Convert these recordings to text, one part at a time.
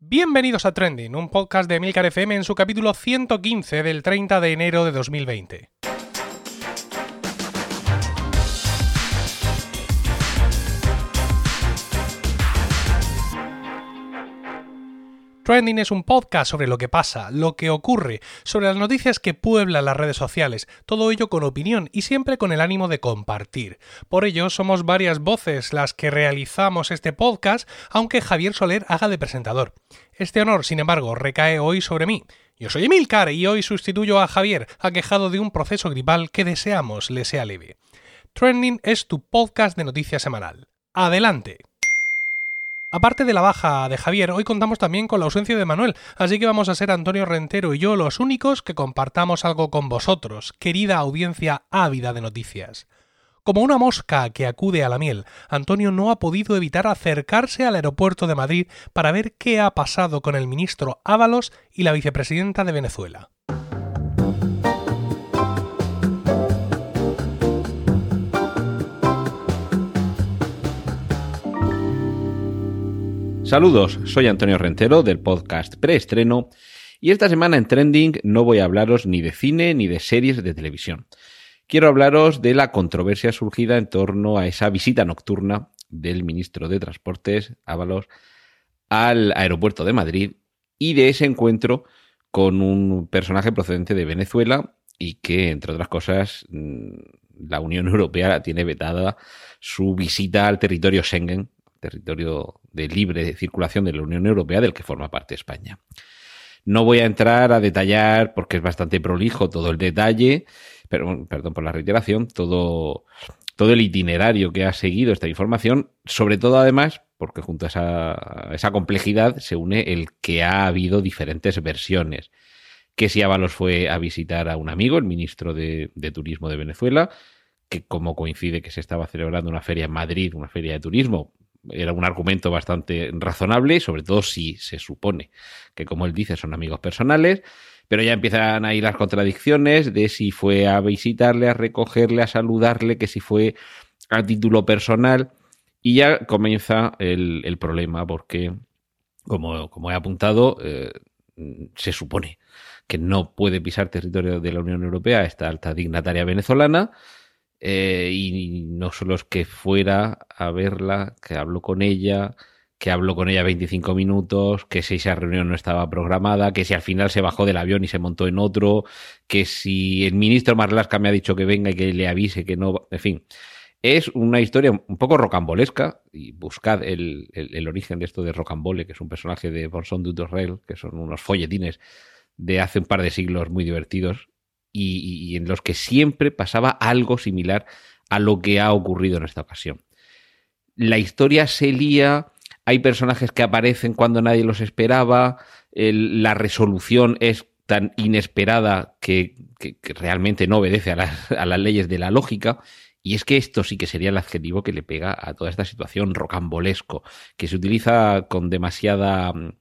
Bienvenidos a Trending, un podcast de Milcar FM en su capítulo 115 del 30 de enero de 2020. Trending es un podcast sobre lo que pasa, lo que ocurre, sobre las noticias que pueblan las redes sociales, todo ello con opinión y siempre con el ánimo de compartir. Por ello, somos varias voces las que realizamos este podcast, aunque Javier Soler haga de presentador. Este honor, sin embargo, recae hoy sobre mí. Yo soy Emilcar y hoy sustituyo a Javier, aquejado de un proceso gripal que deseamos le sea leve. Trending es tu podcast de noticias semanal. Adelante. Aparte de la baja de Javier, hoy contamos también con la ausencia de Manuel, así que vamos a ser Antonio Rentero y yo los únicos que compartamos algo con vosotros, querida audiencia ávida de noticias. Como una mosca que acude a la miel, Antonio no ha podido evitar acercarse al aeropuerto de Madrid para ver qué ha pasado con el ministro Ábalos y la vicepresidenta de Venezuela. Saludos, soy Antonio Rentero del podcast Preestreno y esta semana en Trending no voy a hablaros ni de cine ni de series de televisión. Quiero hablaros de la controversia surgida en torno a esa visita nocturna del ministro de Transportes, Ábalos, al aeropuerto de Madrid y de ese encuentro con un personaje procedente de Venezuela y que, entre otras cosas, mm, la Unión Europea tiene vetada su visita al territorio Schengen territorio de libre circulación de la Unión Europea del que forma parte España. No voy a entrar a detallar, porque es bastante prolijo todo el detalle, pero, perdón por la reiteración, todo, todo el itinerario que ha seguido esta información, sobre todo además, porque junto a esa, complejidad se une el que ha habido diferentes versiones. Que si Ábalos fue a visitar a un amigo, el ministro de Turismo de Venezuela, que como coincide que se estaba celebrando una feria en Madrid, una feria de turismo, era un argumento bastante razonable, sobre todo si se supone que, como él dice, son amigos personales, pero ya empiezan ahí las contradicciones de si fue a visitarle, a recogerle, a saludarle, que si fue a título personal, y ya comienza el, problema porque, como, como he apuntado, eh, se supone que no puede pisar territorio de la Unión Europea esta alta dignataria venezolana, eh, y no solo es que fuera a verla, que habló con ella, que habló con ella 25 minutos, que si esa reunión no estaba programada, que si al final se bajó del avión y se montó en otro, que si el ministro Marlaska me ha dicho que venga y que le avise que no, en fin. Es una historia un poco rocambolesca y buscad el, el, origen de esto de Rocambole, que es un personaje de Bonson Dutorrell, que son unos folletines de hace un par de siglos muy divertidos y, en los que siempre pasaba algo similar a lo que ha ocurrido en esta ocasión. La historia se lía, hay personajes que aparecen cuando nadie los esperaba, la resolución es tan inesperada que, realmente no obedece a las, leyes de la lógica. Y es que esto sí que sería el adjetivo que le pega a toda esta situación rocambolesco, que se utiliza con demasiada mm,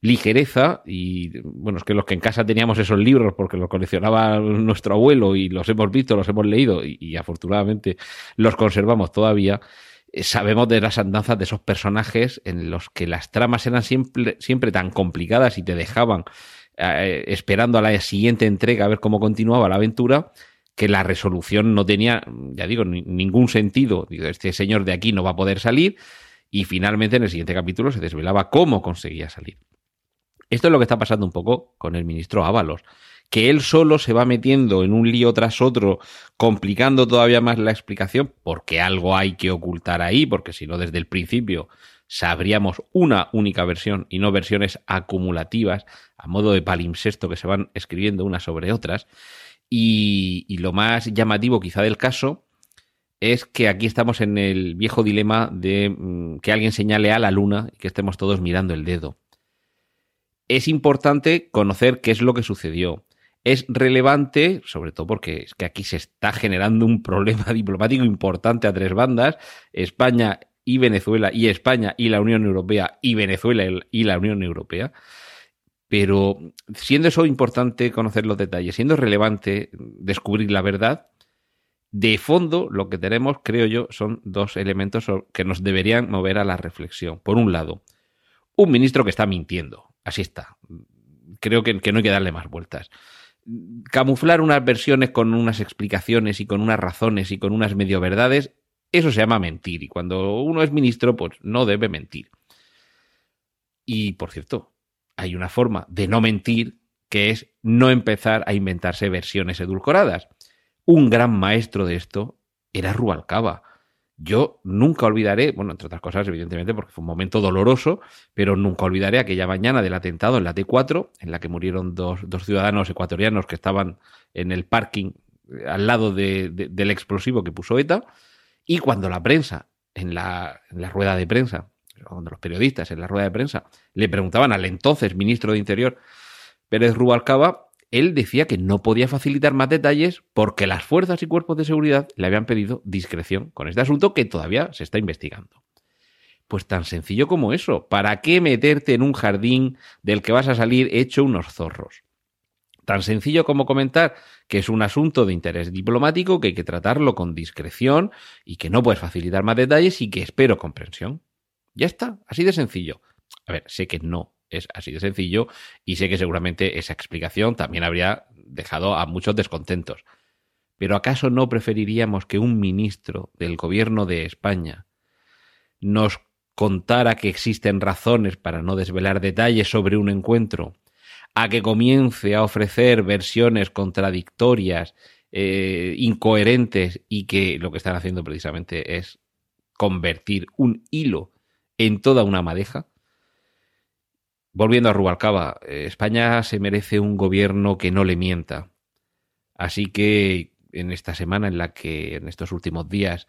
ligereza y bueno, es que los que en casa teníamos esos libros porque los coleccionaba nuestro abuelo y los hemos visto, los hemos leído y, afortunadamente los conservamos todavía, eh, sabemos de las andanzas de esos personajes en los que las tramas eran siempre, siempre tan complicadas y te dejaban eh, esperando a la siguiente entrega a ver cómo continuaba la aventura que la resolución no tenía, ya digo, ningún sentido. Este señor de aquí no va a poder salir y finalmente en el siguiente capítulo se desvelaba cómo conseguía salir. Esto es lo que está pasando un poco con el ministro Ábalos, que él solo se va metiendo en un lío tras otro, complicando todavía más la explicación, porque algo hay que ocultar ahí, porque si no desde el principio sabríamos una única versión y no versiones acumulativas a modo de palimpsesto que se van escribiendo unas sobre otras. Y, y lo más llamativo quizá del caso es que aquí estamos en el viejo dilema de mm, que alguien señale a la luna y que estemos todos mirando el dedo es importante conocer qué es lo que sucedió. Es relevante, sobre todo porque es que aquí se está generando un problema diplomático importante a tres bandas, España y Venezuela, y España y la Unión Europea, y Venezuela y la Unión Europea. Pero siendo eso importante conocer los detalles, siendo relevante descubrir la verdad, de fondo lo que tenemos, creo yo, son dos elementos que nos deberían mover a la reflexión. Por un lado, un ministro que está mintiendo. Así está. Creo que, no hay que darle más vueltas camuflar unas versiones con unas explicaciones y con unas razones y con unas medio verdades, eso se llama mentir. Y cuando uno es ministro, pues no debe mentir. Y por cierto, hay una forma de no mentir que es no empezar a inventarse versiones edulcoradas. Un gran maestro de esto era Rubalcaba. Yo nunca olvidaré, bueno, entre otras cosas, evidentemente, porque fue un momento doloroso, pero nunca olvidaré aquella mañana del atentado en la T4, en la que murieron dos, ciudadanos ecuatorianos que estaban en el parking eh, al lado del explosivo que puso ETA, y cuando la prensa, en la, en la rueda de prensa, cuando los periodistas en la rueda de prensa le preguntaban al entonces ministro de Interior, Pérez Rubalcaba, él decía que no podía facilitar más detalles porque las fuerzas y cuerpos de seguridad le habían pedido discreción con este asunto que todavía se está investigando. Pues tan sencillo como eso. ¿Para qué meterte en un jardín del que vas a salir hecho unos zorros? Tan sencillo como comentar que es un asunto de interés diplomático, que hay que tratarlo con discreción y que no puedes facilitar más detalles y que espero comprensión. Ya está, así de sencillo. A ver, sé que no es así de sencillo y sé que seguramente esa explicación también habría dejado a muchos descontentos. Pero ¿acaso no preferiríamos que un ministro del gobierno de España nos contara que existen razones para no desvelar detalles sobre un encuentro, a que comience a ofrecer versiones contradictorias, eh, incoherentes y que lo que están haciendo precisamente es convertir un hilo en toda una madeja? Volviendo a Rubalcaba, eh, España se merece un gobierno que no le mienta. Así que en esta semana en la que en estos últimos días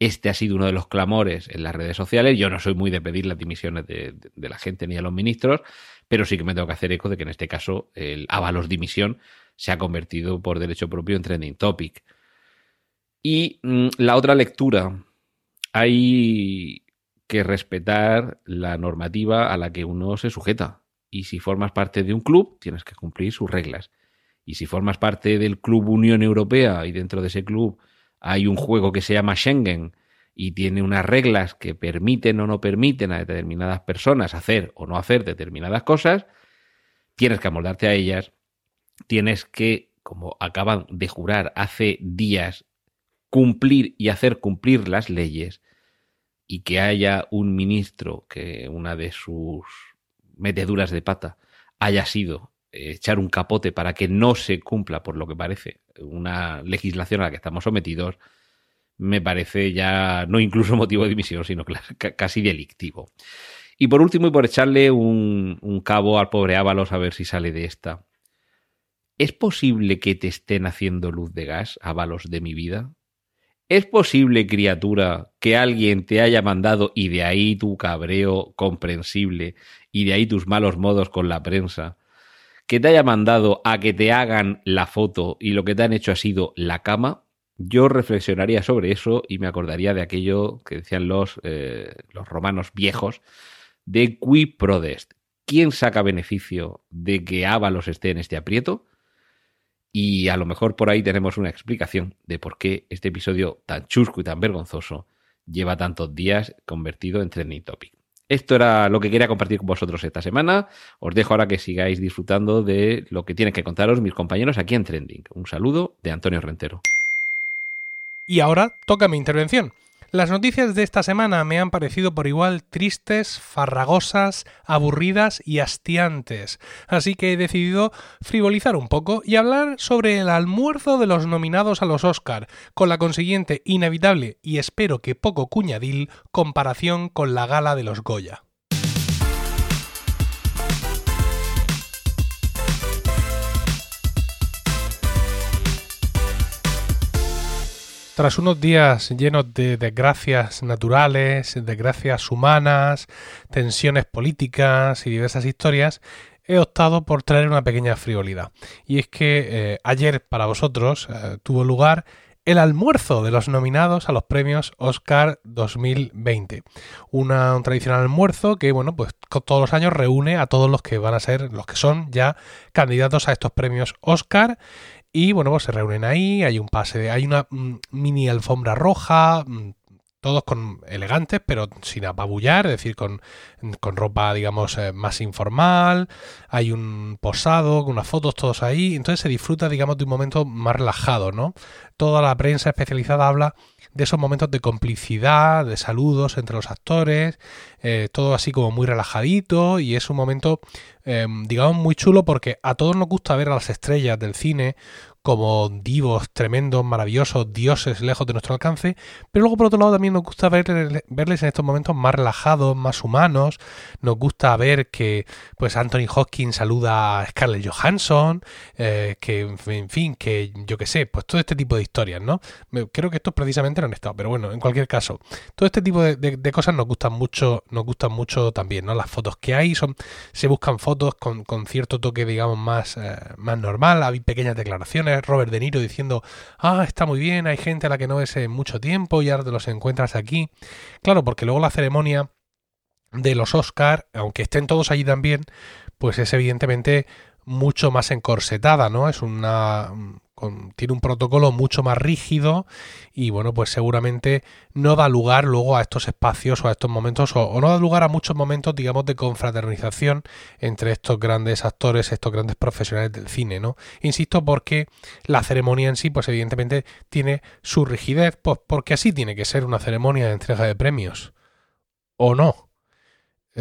este ha sido uno de los clamores en las redes sociales. Yo no soy muy de pedir las dimisiones de, la gente ni a los ministros, pero sí que me tengo que hacer eco de que en este caso el avalos dimisión se ha convertido por derecho propio en trending topic. Y mm, la otra lectura, hay que respetar la normativa a la que uno se sujeta. Y si formas parte de un club, tienes que cumplir sus reglas. Y si formas parte del Club Unión Europea y dentro de ese club hay un juego que se llama Schengen y tiene unas reglas que permiten o no permiten a determinadas personas hacer o no hacer determinadas cosas, tienes que amoldarte a ellas, tienes que, como acaban de jurar hace días, cumplir y hacer cumplir las leyes y que haya un ministro que una de sus meteduras de pata haya sido echar un capote para que no se cumpla, por lo que parece, una legislación a la que estamos sometidos, me parece ya no incluso motivo de dimisión, sino casi delictivo. Y por último, y por echarle un, un cabo al pobre Ábalos a ver si sale de esta. ¿Es posible que te estén haciendo luz de gas, Ábalos de mi vida? ¿Es posible, criatura, que alguien te haya mandado y de ahí tu cabreo comprensible y de ahí tus malos modos con la prensa, que te haya mandado a que te hagan la foto y lo que te han hecho ha sido la cama? Yo reflexionaría sobre eso y me acordaría de aquello que decían los, eh, romanos viejos de qui prodest. ¿Quién saca beneficio de que Ábalos esté en este aprieto? Y a lo mejor por ahí tenemos una explicación de por qué este episodio tan chusco y tan vergonzoso lleva tantos días convertido en trending topic. Esto era lo que quería compartir con vosotros esta semana. Os dejo ahora que sigáis disfrutando de lo que tienen que contaros mis compañeros aquí en Trending. Un saludo de Antonio Rentero. Y ahora toca mi intervención. Las noticias de esta semana me han parecido por igual tristes, farragosas, aburridas y hastiantes, así que he decidido frivolizar un poco y hablar sobre el almuerzo de los nominados a los Oscar, con la consiguiente inevitable y espero que poco cuñadil comparación con la gala de los Goya. Tras unos días llenos de desgracias naturales, desgracias humanas, tensiones políticas y diversas historias, he optado por traer una pequeña frivolidad. Y es que eh, ayer para vosotros eh, tuvo lugar el almuerzo de los nominados a los premios Oscar 2020. Una, un tradicional almuerzo que, bueno, pues todos los años reúne a todos los que van a ser, los que son ya candidatos a estos premios Oscar y bueno, pues se reúnen ahí, hay un pase, hay una mm, mini alfombra roja, mm, todos con elegantes, pero sin apabullar, es decir, con, con ropa, digamos, eh, más informal, hay un posado, unas fotos, todos ahí, entonces se disfruta, digamos, de un momento más relajado, ¿no? Toda la prensa especializada habla de esos momentos de complicidad, de saludos entre los actores, eh, todo así como muy relajadito y es un momento, em, digamos, muy chulo porque a todos nos gusta ver a las estrellas del cine como divos tremendos, maravillosos, dioses lejos de nuestro alcance, pero luego por otro lado también nos gusta verles en estos momentos más relajados, más humanos, nos gusta ver que pues Anthony Hopkins saluda a Scarlett Johansson, eh, que en fin, que yo qué sé, pues todo este tipo de historias, ¿no? Creo que estos precisamente no han estado, pero bueno, en cualquier caso, todo este tipo de, cosas nos gustan mucho, nos gustan mucho también, ¿no? Las fotos que hay son, se buscan fotos con, cierto toque, digamos, más, eh, más normal, hay pequeñas declaraciones, Robert De Niro diciendo, ah, está muy bien, hay gente a la que no ves en mucho tiempo y ahora te los encuentras aquí. Claro, porque luego la ceremonia de los Oscar, aunque estén todos allí también, pues es evidentemente mucho más encorsetada, ¿no? Es una tiene un protocolo mucho más rígido y bueno, pues seguramente no da lugar luego a estos espacios o a estos momentos o, no da lugar a muchos momentos, digamos, de confraternización entre estos grandes actores, estos grandes profesionales del cine, ¿no? Insisto porque la ceremonia en sí, pues evidentemente tiene su rigidez, pues porque así tiene que ser una ceremonia de entrega de premios. ¿O no?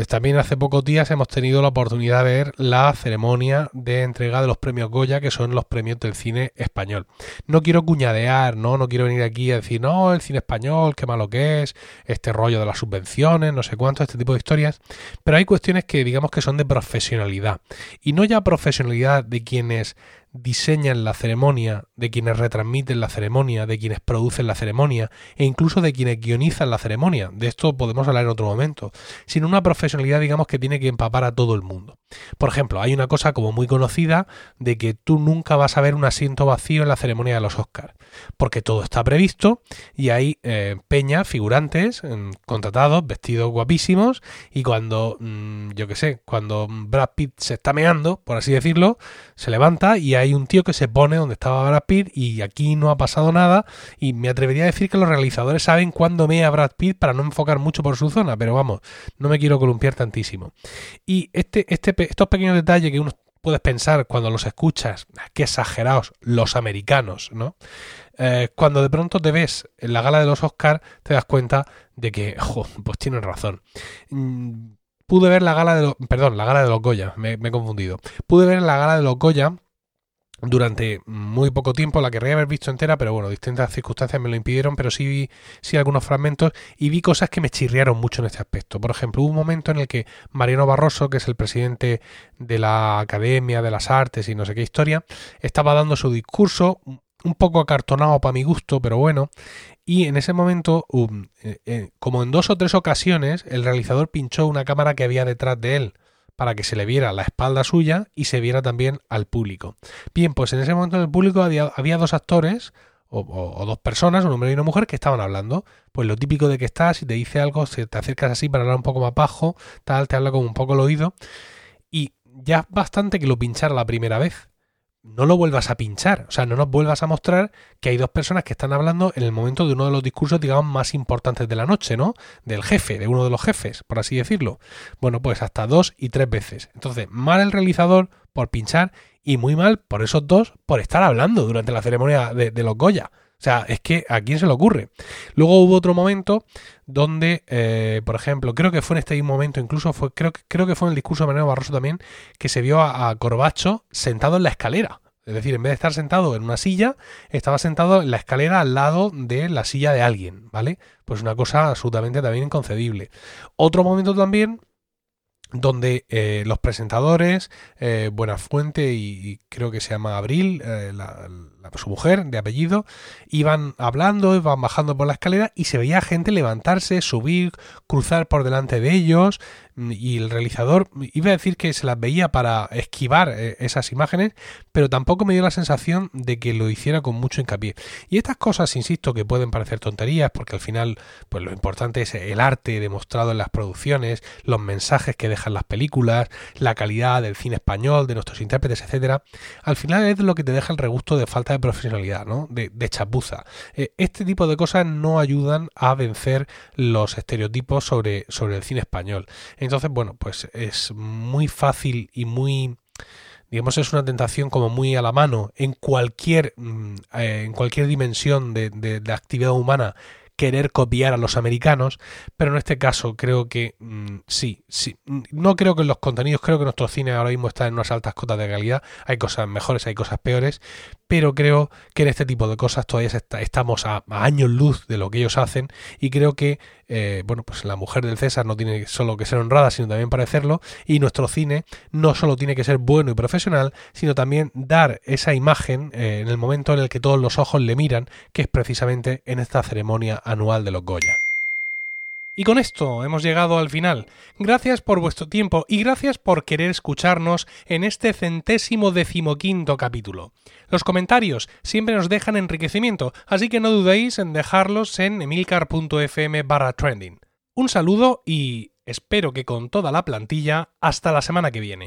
También hace pocos días hemos tenido la oportunidad de ver la ceremonia de entrega de los premios Goya, que son los premios del cine español. No quiero cuñadear, no, no quiero venir aquí a decir, no, el cine español, qué malo que es, este rollo de las subvenciones, no sé cuánto, este tipo de historias. Pero hay cuestiones que digamos que son de profesionalidad. Y no ya profesionalidad de quienes diseñan la ceremonia, de quienes retransmiten la ceremonia, de quienes producen la ceremonia e incluso de quienes guionizan la ceremonia. De esto podemos hablar en otro momento. Sino una profesionalidad, digamos, que tiene que empapar a todo el mundo. Por ejemplo, hay una cosa como muy conocida de que tú nunca vas a ver un asiento vacío en la ceremonia de los Oscars, porque todo está previsto y hay eh, peña, figurantes, mm, contratados, vestidos guapísimos y cuando, mm, yo qué sé, cuando Brad Pitt se está meando, por así decirlo, se levanta y hay un tío que se pone donde estaba Brad Pitt y aquí no ha pasado nada y me atrevería a decir que los realizadores saben cuándo mea Brad Pitt para no enfocar mucho por su zona, pero vamos, no me quiero columpiar tantísimo. Y este, este estos pequeños detalles que uno puedes pensar cuando los escuchas, ah, qué exagerados los americanos, ¿no? Eh, cuando de pronto te ves en la gala de los Oscars, te das cuenta de que, pues tienen razón. Mm, pude ver la gala de los, perdón, la gala de los Goya, me, me he confundido. Pude ver la gala de los Goya durante muy poco tiempo, la querría haber visto entera, pero bueno, distintas circunstancias me lo impidieron, pero sí vi sí algunos fragmentos y vi cosas que me chirriaron mucho en este aspecto. Por ejemplo, hubo un momento en el que Mariano Barroso, que es el presidente de la Academia de las Artes y no sé qué historia, estaba dando su discurso, un poco acartonado para mi gusto, pero bueno, y en ese momento, um, eh, eh, como en dos o tres ocasiones, el realizador pinchó una cámara que había detrás de él para que se le viera la espalda suya y se viera también al público. Bien, pues en ese momento en el público había, dos actores o, dos personas, un hombre y una mujer, que estaban hablando. Pues lo típico de que estás y te dice algo, si te acercas así para hablar un poco más bajo, tal, te habla como un poco el oído. Y ya es bastante que lo pinchara la primera vez no lo vuelvas a pinchar, o sea, no nos vuelvas a mostrar que hay dos personas que están hablando en el momento de uno de los discursos, digamos, más importantes de la noche, ¿no? Del jefe, de uno de los jefes, por así decirlo. Bueno, pues hasta dos y tres veces. Entonces, mal el realizador por pinchar y muy mal por esos dos por estar hablando durante la ceremonia de, los Goya. Sea, es que a quién se le ocurre. Luego hubo otro momento donde, eh, por ejemplo, creo que fue en este mismo momento, incluso fue, creo, creo que fue en el discurso de Mariano Barroso también, que se vio a, Corbacho sentado en la escalera. Es decir, en vez de estar sentado en una silla, estaba sentado en la escalera al lado de la silla de alguien, ¿vale? Pues una cosa absolutamente también inconcebible. Otro momento también donde eh, los presentadores, eh, Buenafuente y, creo que se llama Abril, eh, su mujer de apellido, iban hablando, iban bajando por la escalera y se veía gente levantarse, subir, cruzar por delante de ellos. y el realizador iba a decir que se las veía para esquivar eh, esas imágenes, pero tampoco me dio la sensación de que lo hiciera con mucho hincapié. Y estas cosas, insisto, que pueden parecer tonterías, porque al final, pues lo importante es el arte demostrado en las producciones, los mensajes que dejan las películas, la calidad del cine español, de nuestros intérpretes, etcétera. Al final es lo que te deja el regusto de falta de profesionalidad, ¿no? De, chapuza. Eh, este tipo de cosas no ayudan a vencer los estereotipos sobre, sobre el cine español. Entonces, bueno, pues es muy fácil y muy digamos es una tentación como muy a la mano en cualquier mm, eh, en cualquier dimensión de, de, actividad humana querer copiar a los americanos, pero en este caso creo que mm, sí, sí. No creo que los contenidos, creo que nuestro cine ahora mismo está en unas altas cotas de calidad. Hay cosas mejores, hay cosas peores, pero creo que en este tipo de cosas todavía estamos a, años luz de lo que ellos hacen y creo que eh, bueno pues la mujer del César no tiene solo que ser honrada sino también parecerlo y nuestro cine no solo tiene que ser bueno y profesional sino también dar esa imagen eh, en el momento en el que todos los ojos le miran que es precisamente en esta ceremonia anual de los Goya. Y con esto hemos llegado al final. Gracias por vuestro tiempo y gracias por querer escucharnos en este centésimo decimoquinto capítulo. Los comentarios siempre nos dejan enriquecimiento, así que no dudéis en dejarlos en emilcar.fm barra trending. Un saludo y espero que con toda la plantilla hasta la semana que viene.